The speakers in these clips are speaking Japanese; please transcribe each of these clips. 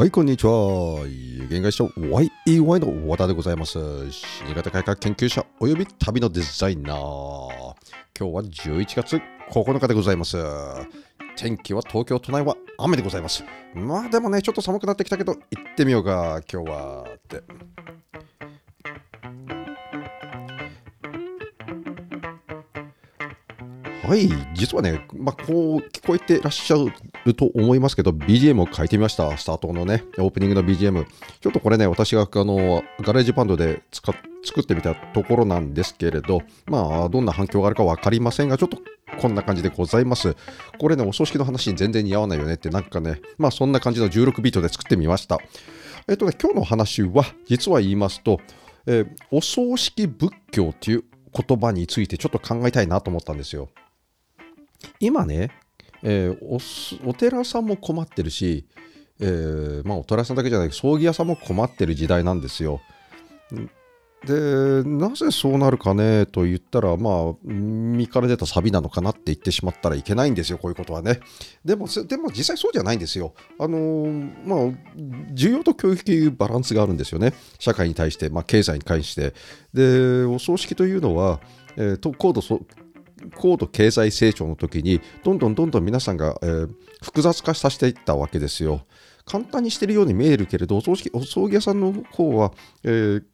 はい、こんにちは。有限会社 YEY の和田でございます。新潟改革研究者および旅のデザイナー。今日は11月9日でございます。天気は東京都内は雨でございます。まあでもね、ちょっと寒くなってきたけど、行ってみようか、今日は。って。はい、実はね、まあ、こう聞こえてらっしゃるると思いますけど、BGM を書いてみました。スタートのね、オープニングの BGM。ちょっとこれね、私があの GarageBand で使っ作ってみたところなんですけれど、まあ、どんな反響があるか分かりませんが、ちょっとこんな感じでございます。これね、お葬式の話に全然似合わないよねって、なんかね、まあ、そんな感じの16ビートで作ってみました。えっとね、今日の話は、実は言いますと、えーお葬式仏教っていう言葉についてちょっと考えたいなと思ったんですよ。今ね、えーおお寺さんも困ってるし、えーまあ、お寺さんだけじゃない葬儀屋さんも困ってる時代なんですよ。でなぜそうなるかねと言ったらまあ身から出たサビなのかなって言ってしまったらいけないんですよこういうことはね。でもでも実際そうじゃないんですよ。あのーまあ需要と供給というバランスがあるんですよね。社会に対して、まあ、経済に関して。でお葬式というのは、えーと高度高度経済成長の時にどんどんどんどん皆さんが、えー複雑化させていったわけですよ。簡単にしてるように見えるけれどお葬式お葬儀屋さんの方は、えー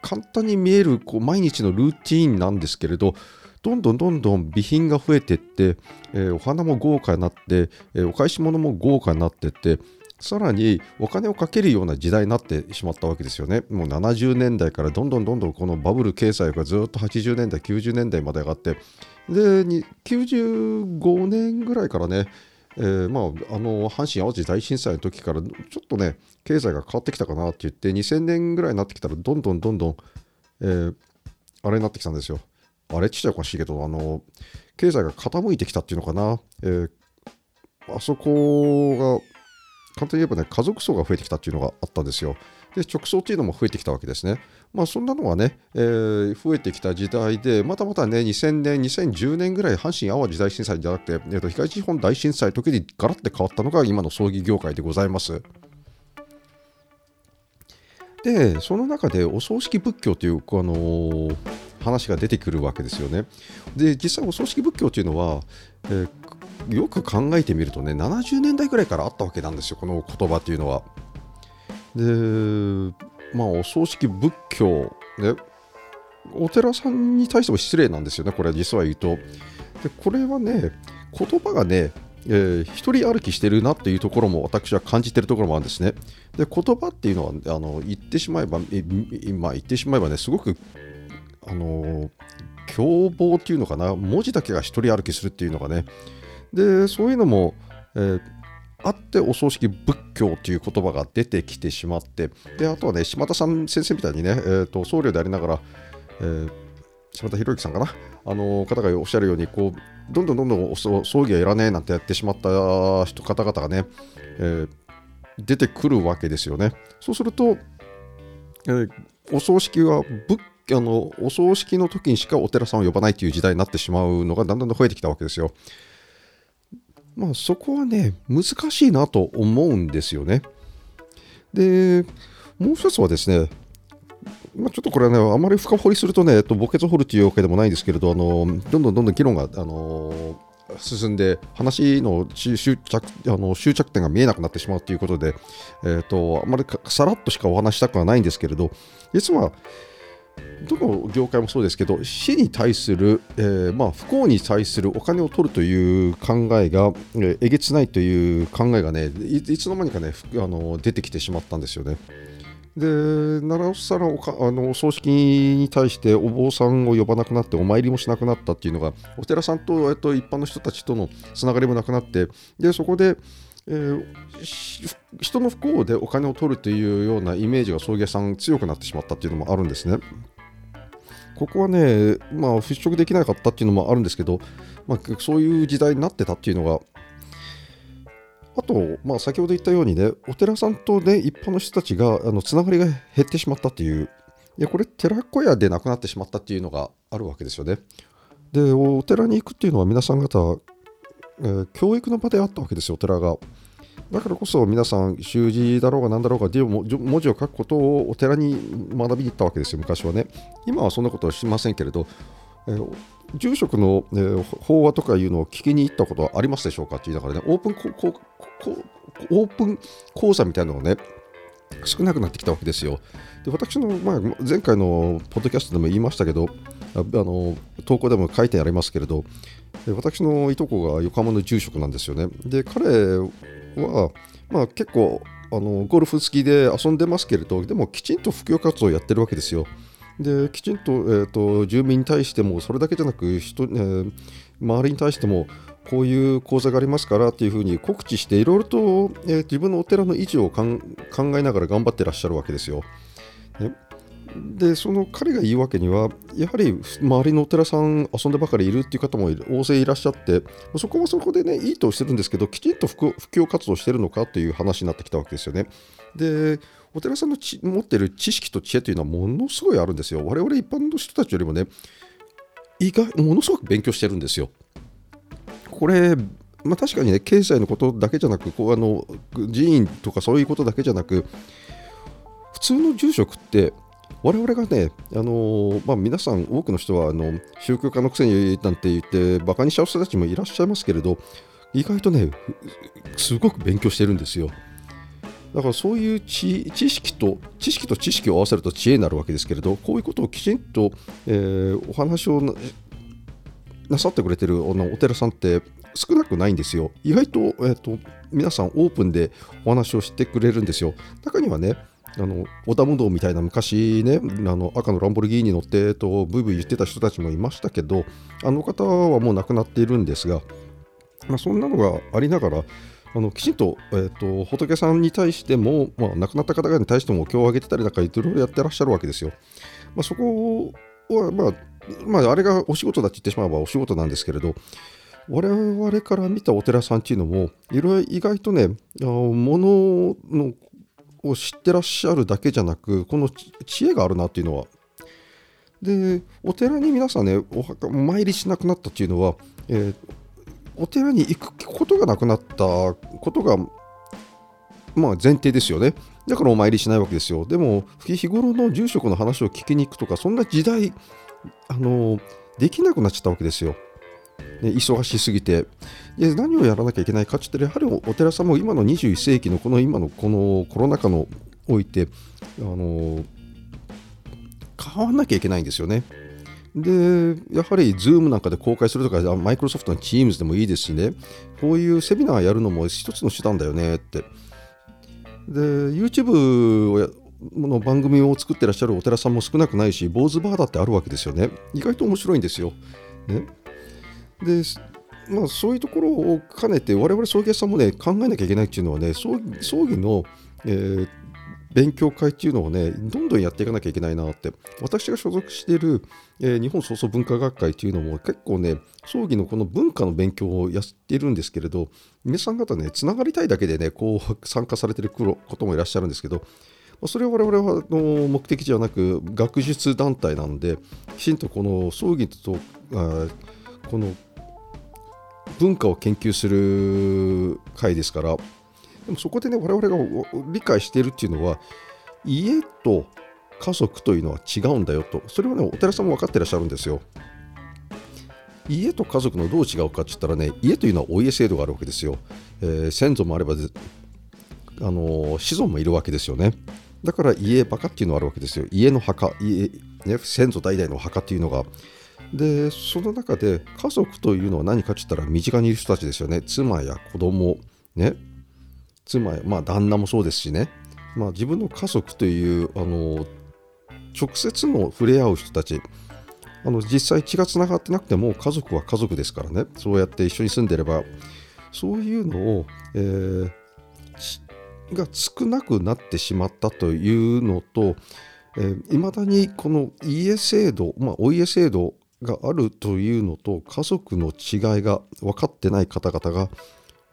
簡単に見えるこう毎日のルーティーンなんですけれどどんどんどんどん備品が増えていって、えーお花も豪華になって、えお返し物も豪華になっていってさらにお金をかけるような時代になってしまったわけですよね。もう70年代からどんどんどんどんこのバブル経済がずっと80年代、90年代まで上がって、で、95年ぐらいからね、えーまあ、あの阪神・淡路大震災の時からちょっとね経済が変わってきたかなって言って2000年ぐらいになってきたらどんどんどんどん、えーあれになってきたんですよ。あれちっちゃいおかしいけどあの経済が傾いてきたっていうのかな、えーあそこが簡単に言えばね家族層が増えてきたっていうのがあったんですよ。で直送っていうのも増えてきたわけですね。まあそんなのはね、えー増えてきた時代でまたまたね2000年2010年ぐらい阪神・淡路大震災じゃなくて、えーと東日本大震災時にガラッて変わったのが今の葬儀業界でございます。でその中でお葬式仏教という、あのー話が出てくるわけですよね。で実際お葬式仏教というのは、えーよく考えてみるとね70年代ぐらいからあったわけなんですよこの言葉っていうのは。でまあお葬式仏教ねお寺さんに対しても失礼なんですよねこれ実は言うと。でこれはね言葉がねえー一人歩きしてるなっていうところも私は感じてるところもあるんですね。で言葉っていうのはあの言ってしまえば、えまあ、言ってしまえばねすごくあの凶暴っていうのかな文字だけが一人歩きするっていうのがねでそういうのも、えーあってお葬式仏教という言葉が出てきてしまってであとはね島田さん先生みたいにね、えー、と僧侶でありながら、えー島田博之さんかな？あの方がおっしゃるようにこうどんどんどんどんお葬儀はいらねえなんてやってしまった人方々がね、えー出てくるわけですよねそうすると、えーお葬式は仏あのお葬式の時にしかお寺さんを呼ばないという時代になってしまうのがだんだん増えてきたわけですよ。まあそこはね難しいなと思うんですよね。でもう一つはですねまあ、ちょっとこれはね、あまり深掘りするとね、えっと、墓穴を掘るというわけでもないんですけれど、あのどんどんどんどん議論が、あの進んで、話の終着あの終着点が見えなくなってしまうということで、えっと、あまりさらっとしかお話したくはないんですけれど、実は、どの業界もそうですけど、死に対する、えーまあ、不幸に対するお金を取るという考えが、ええげつないという考えがね、いつの間にかね、あの出てきてしまったんですよね。でなおさらおかあのお葬式に対してお坊さんを呼ばなくなってお参りもしなくなったっていうのがお寺さんと、えっと、一般の人たちとのつながりもなくなってでそこで、えー人の不幸でお金を取るというようなイメージが葬儀屋さん強くなってしまったっていうのもあるんですね。ここはね、まあ、払拭できなかったっていうのもあるんですけど、まあ、そういう時代になってたっていうのがあと、まあ、先ほど言ったようにね、お寺さんとね、一般の人たちが、あのつながりが減ってしまったっていう、いや、これ、寺子屋で亡くなってしまったっていうのがあるわけですよね。で、お寺に行くっていうのは、皆さん方、えー教育の場であったわけですよ、お寺が。だからこそ皆さん習字だろうが何だろうが文字を書くことをお寺に学びに行ったわけですよ昔はね今はそんなことはしませんけれど、えー、住職の、えー、法話とかいうのを聞きに行ったことはありますでしょうかって言いながらねオープンここオープン講座みたいなのをね少なくなってきたわけですよ。で私の、まあ、前回のポッドキャストでも言いましたけどあの投稿でも書いてありますけれど私のいとこが横浜の住職なんですよね。で彼は、まあ、結構あのゴルフ好きで遊んでますけれどでもきちんと布教活動をやってるわけですよ。できちんと,、えーと、住民に対してもそれだけじゃなく人、えー、周りに対してもこういう講座がありますからっていうふうに告知していろいろと、えー、自分のお寺の維持を考えながら頑張ってらっしゃるわけですよ。ね、でその彼が言うわけにはやはり周りのお寺さん遊んでばかりいるっていう方も大勢いらっしゃってそこはそこでねいいとしてるんですけどきちんと布教活動してるのかという話になってきたわけですよね。でお寺さんの持ってる知識と知恵というのはものすごいあるんですよ。我々一般の人たちよりもね意外ものすごく勉強してるんですよ。これ、まあ、確かにね、経済のことだけじゃなく、こうあの寺院とかそういうことだけじゃなく、普通の住職って、我々がね、あのまあ、皆さん、多くの人はあの宗教家のくせになんて言って、バカにしちゃう人たちもいらっしゃいますけれど、意外とね、すごく勉強してるんですよ。だからそういう知識と知識と知識を合わせると知恵になるわけですけれどこういうことをきちんと、えー、お話をなさってくれてるお寺さんって少なくないんですよ。意外と,、えーと、皆さんオープンでお話をしてくれるんですよ。中にはね、あの織田無道みたいな昔ね、あの赤のランボルギーニ乗ってとブイブイ言ってた人たちもいましたけど、あの方はもう亡くなっているんですが、まあ、そんなのがありながら、あのきちんと,、えーと、仏さんに対しても、まあ、亡くなった方々に対しても今日あげてたりなんかいろいろやってらっしゃるわけですよ。まあ、そこは、まあ、まあ、あれがお仕事だって言ってしまえばお仕事なんですけれど、我々から見たお寺さんっていうのも、いろいろ意外とね、もののを知ってらっしゃるだけじゃなく、この知恵があるなっていうのは。で、お寺に皆さんね、お墓参りしなくなったっていうのは、えー、お寺に行くことがなくなったことが、まあ、前提ですよね。だからお参りしないわけですよ。でも、日頃の住職の話を聞きに行くとか、そんな時代、あのできなくなっちゃったわけですよ。ね、忙しすぎてで何をやらなきゃいけないかって言ったらやはりお寺さんも今の21世紀のこの今のこのコロナ禍のおいてあの変わんなきゃいけないんですよね。でやはり Zoom なんかで公開するとかマイクロソフトの Teams でもいいですしねこういうセミナーやるのも一つの手段だよねってで YouTube をの番組を作ってらっしゃるお寺さんも少なくないし、坊主バーだってあるわけですよね。意外と面白いんですよ。ね、で、まあ、そういうところを兼ねて、我々葬儀屋さんもね、考えなきゃいけないっていうのはね、葬儀葬儀の、えー、勉強会っていうのをね、どんどんやっていかなきゃいけないなって。私が所属している、えー、日本創造文化学会っていうのも結構ね、葬儀のこの文化の勉強をやっているんですけれど、皆さん方ね、つながりたいだけでね、こう参加されてることもいらっしゃるんですけど、それは我々はの目的じゃなく学術団体なんできちんとこの葬儀とこの文化を研究する会ですからでもそこでね我々が理解しているっていうのは家と家族というのは違うんだよとそれはねお寺さんも分かってらっしゃるんですよ家と家族のどう違うかって言ったらね家というのはお家制度があるわけですよ、えー、先祖もあればあの子孫もいるわけですよねだから家バカっていうのがあるわけですよ。家の墓、家ね、先祖代々の墓っていうのが。で、その中で家族というのは何かって言ったら身近にいる人たちですよね。妻や子供、ね。妻や、まあ旦那もそうですしね。まあ自分の家族という、あの、直接の触れ合う人たち。あの実際血がつながってなくても家族は家族ですからね。そうやって一緒に住んでれば、そういうのを、えー、が少なくなってしまったというのと、い、えー、ま、だにこの家制度、まあ、お家制度があるというのと家族の違いが分かってない方々が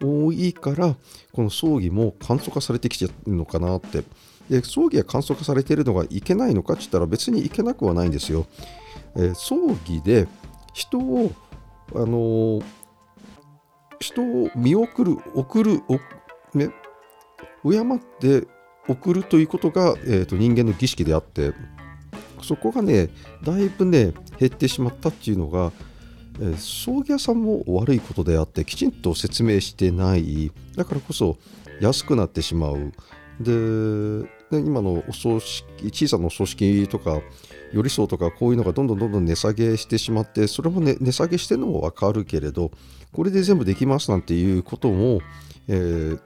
多いからこの葬儀も簡素化されてきてるのかなってで葬儀が簡素化されているのがいけないのかって言ったら別にいけなくはないんですよ。えー、葬儀で人をあのー、人を見送る送るね、敬って送るということが、えーと、人間の儀式であってそこがねだいぶね減ってしまったっていうのが、葬儀屋さんも悪いことであってきちんと説明してない。だからこそ安くなってしまう。で今のお葬式小さなお葬式とか寄り添うとかこういうのがどんどんどんどん値下げしてしまってそれも、ね、値下げしてるのも分かるけれどこれで全部できますなんていうことも、えー、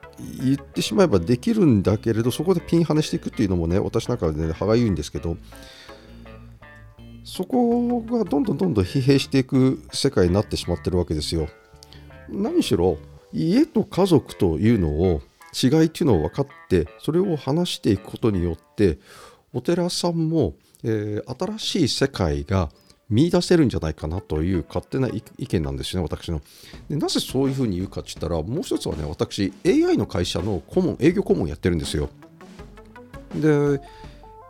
言ってしまえばできるんだけれどそこでピンハネしていくっていうのもね私なんかで、ね、歯がゆいんですけどそこがどんどんどんどん疲弊していく世界になってしまってるわけですよ。何しろ家と家族というのを違いっていうのを分かってそれを話していくことによってお寺さんも、えー、新しい世界が見出せるんじゃないかなという勝手な意見なんですね、私の。でなぜそういうふうに言うかって言ったら、もう一つはね、私、AI の会社の顧問、営業顧問やってるんですよ。で、AI って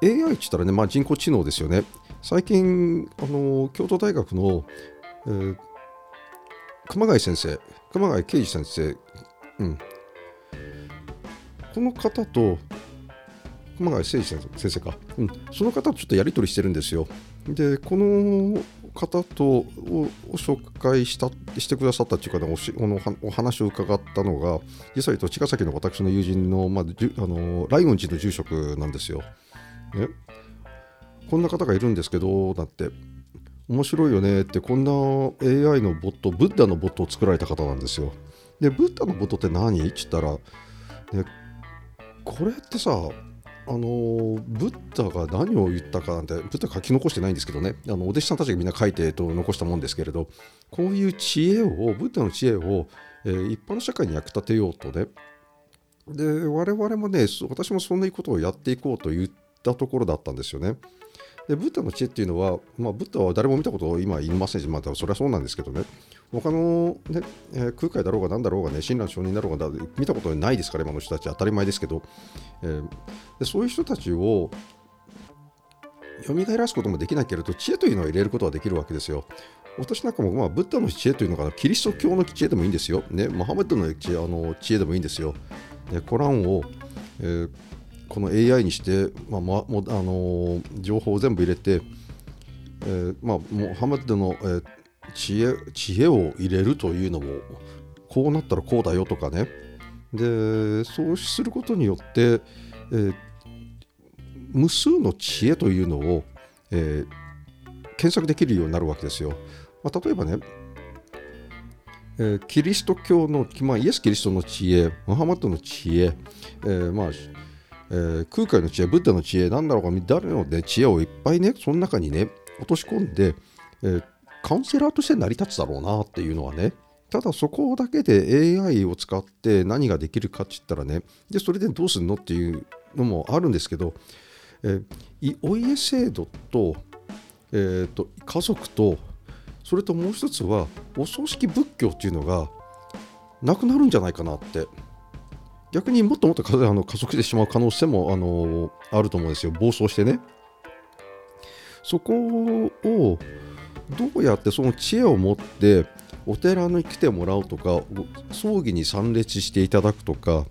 言ったらね、まあ、人工知能ですよね。最近、あの京都大学の、えー、熊谷先生、熊谷啓二先生、うん、この方と、熊谷誠二先生か、うん、その方とちょっとやり取りしてるんですよ。で、この方とを紹介したしてくださったというか、ね、おお話を伺ったのが、実際と茅ヶ崎の私の友人の,、まあ、あのライオン寺の住職なんですよ。ね、こんな方がいるんですけど、だって、面白いよねって、こんな AI のボット、ブッダのボットを作られた方なんですよ。で、ブッダのボットって何？って言ったら、ね、これってさあのブッダが何を言ったかなんてブッダ書き残してないんですけどねあのお弟子さんたちがみんな書いてと残したもんですけれどこういう知恵をブッダの知恵を、えー、一般の社会に役立てようとねで我々もね私もそんなことをやっていこうと言ったところだったんですよね。でブッダの知恵っていうのは、まあ、ブッダは誰も見たこと今言いませんし、まあ、それはそうなんですけどね、他の、ねえー、空海だろうが何だろうがね、親鸞上人だろうが見たことないですから、今の人たち、当たり前ですけど、えー、でそういう人たちを蘇らすこともできないけれど、知恵というのを入れることはできるわけですよ。私なんかも、まあ、ブッダの知恵というのがキリスト教の知恵でもいいんですよ。ね、モハメッドの知恵あの知恵でもいいんですよ。ね、コランを、えーこの AI にして、まあもあの情報を全部入れて、えーまあ、モハメッドの、えー、知恵知恵を入れるというのもこうなったらこうだよとかねでそうすることによって、えー、無数の知恵というのを、えー、検索できるようになるわけですよ。まあ、例えばね、え、キリスト教の、まあ、イエス・キリストの知恵、ムハマッドの知恵、えーまあえー、空海の知恵、ブッダの知恵、なんだろうか、誰の、ね、知恵をいっぱいね、その中にね、落とし込んで、えー、カウンセラーとして成り立つだろうなっていうのはね、ただそこだけで AI を使って何ができるかって言ったらね、で、それでどうするのっていうのもあるんですけど、えー、お家制度と,、えーと、家族と、それともう一つは、お葬式仏教っていうのがなくなるんじゃないかなって逆にもっともっとあの加速してしまう可能性もあのあると思うんですよ、暴走してね。そこをどうやってその知恵を持ってお寺に来てもらうとか、葬儀に参列していただくとか、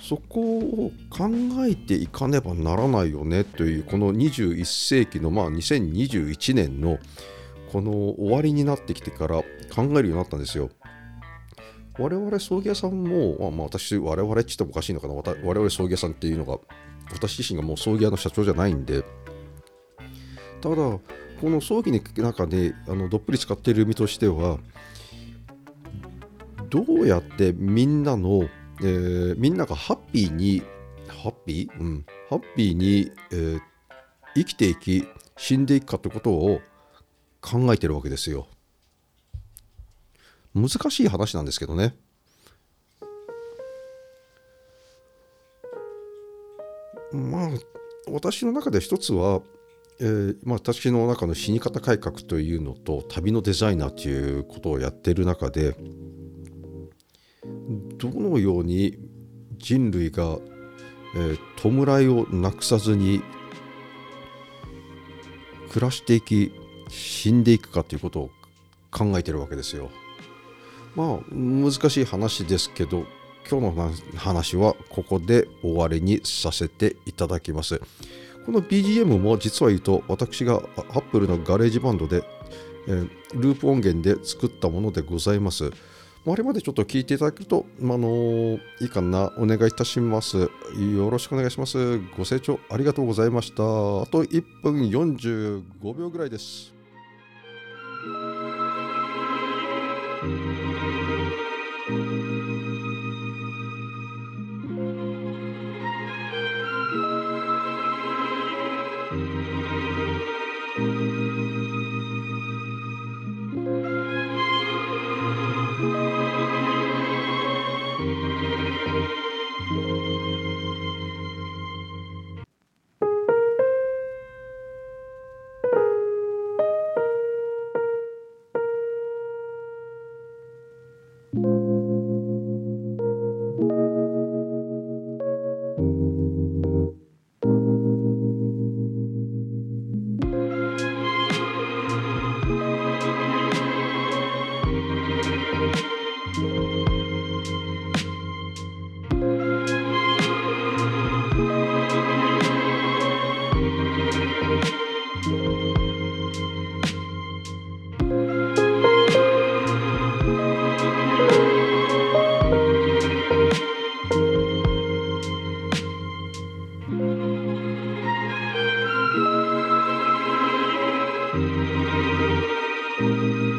そこを考えていかねばならないよねという、この21世紀の、まあ、2021年のこの終わりになってきてから考えるようになったんですよ。我々葬儀屋さんも、まあ、私、我々って言ってもおかしいのかな、我々葬儀屋さんっていうのが、私自身がもう葬儀屋の社長じゃないんで、ただ、この葬儀の中であのどっぷり使っている身としては、どうやってみんなの、えー、みんながハッピーに、ハッピー？うん、ハッピーに、えー、生きていき、死んでいくかということを考えてるわけですよ。難しい話なんですけどね。まあ私の中で一つは、えーまあ、私の中の死に方改革というのと旅のデザイナーということをやっている中でどのように人類が、えー、弔いをなくさずに暮らしていき死んでいくかということを考えてるわけですよ。まあ難しい話ですけど今日の話はここで終わりにさせていただきます。この BGM も実は言うと私が Apple の GarageBand で、えー、ループ音源で作ったものでございます。あれまでちょっと聞いていただけると、あのー、いいかな、お願いいたします。よろしくお願いします。ご清聴ありがとうございました。あと1分45秒ぐらいです。Música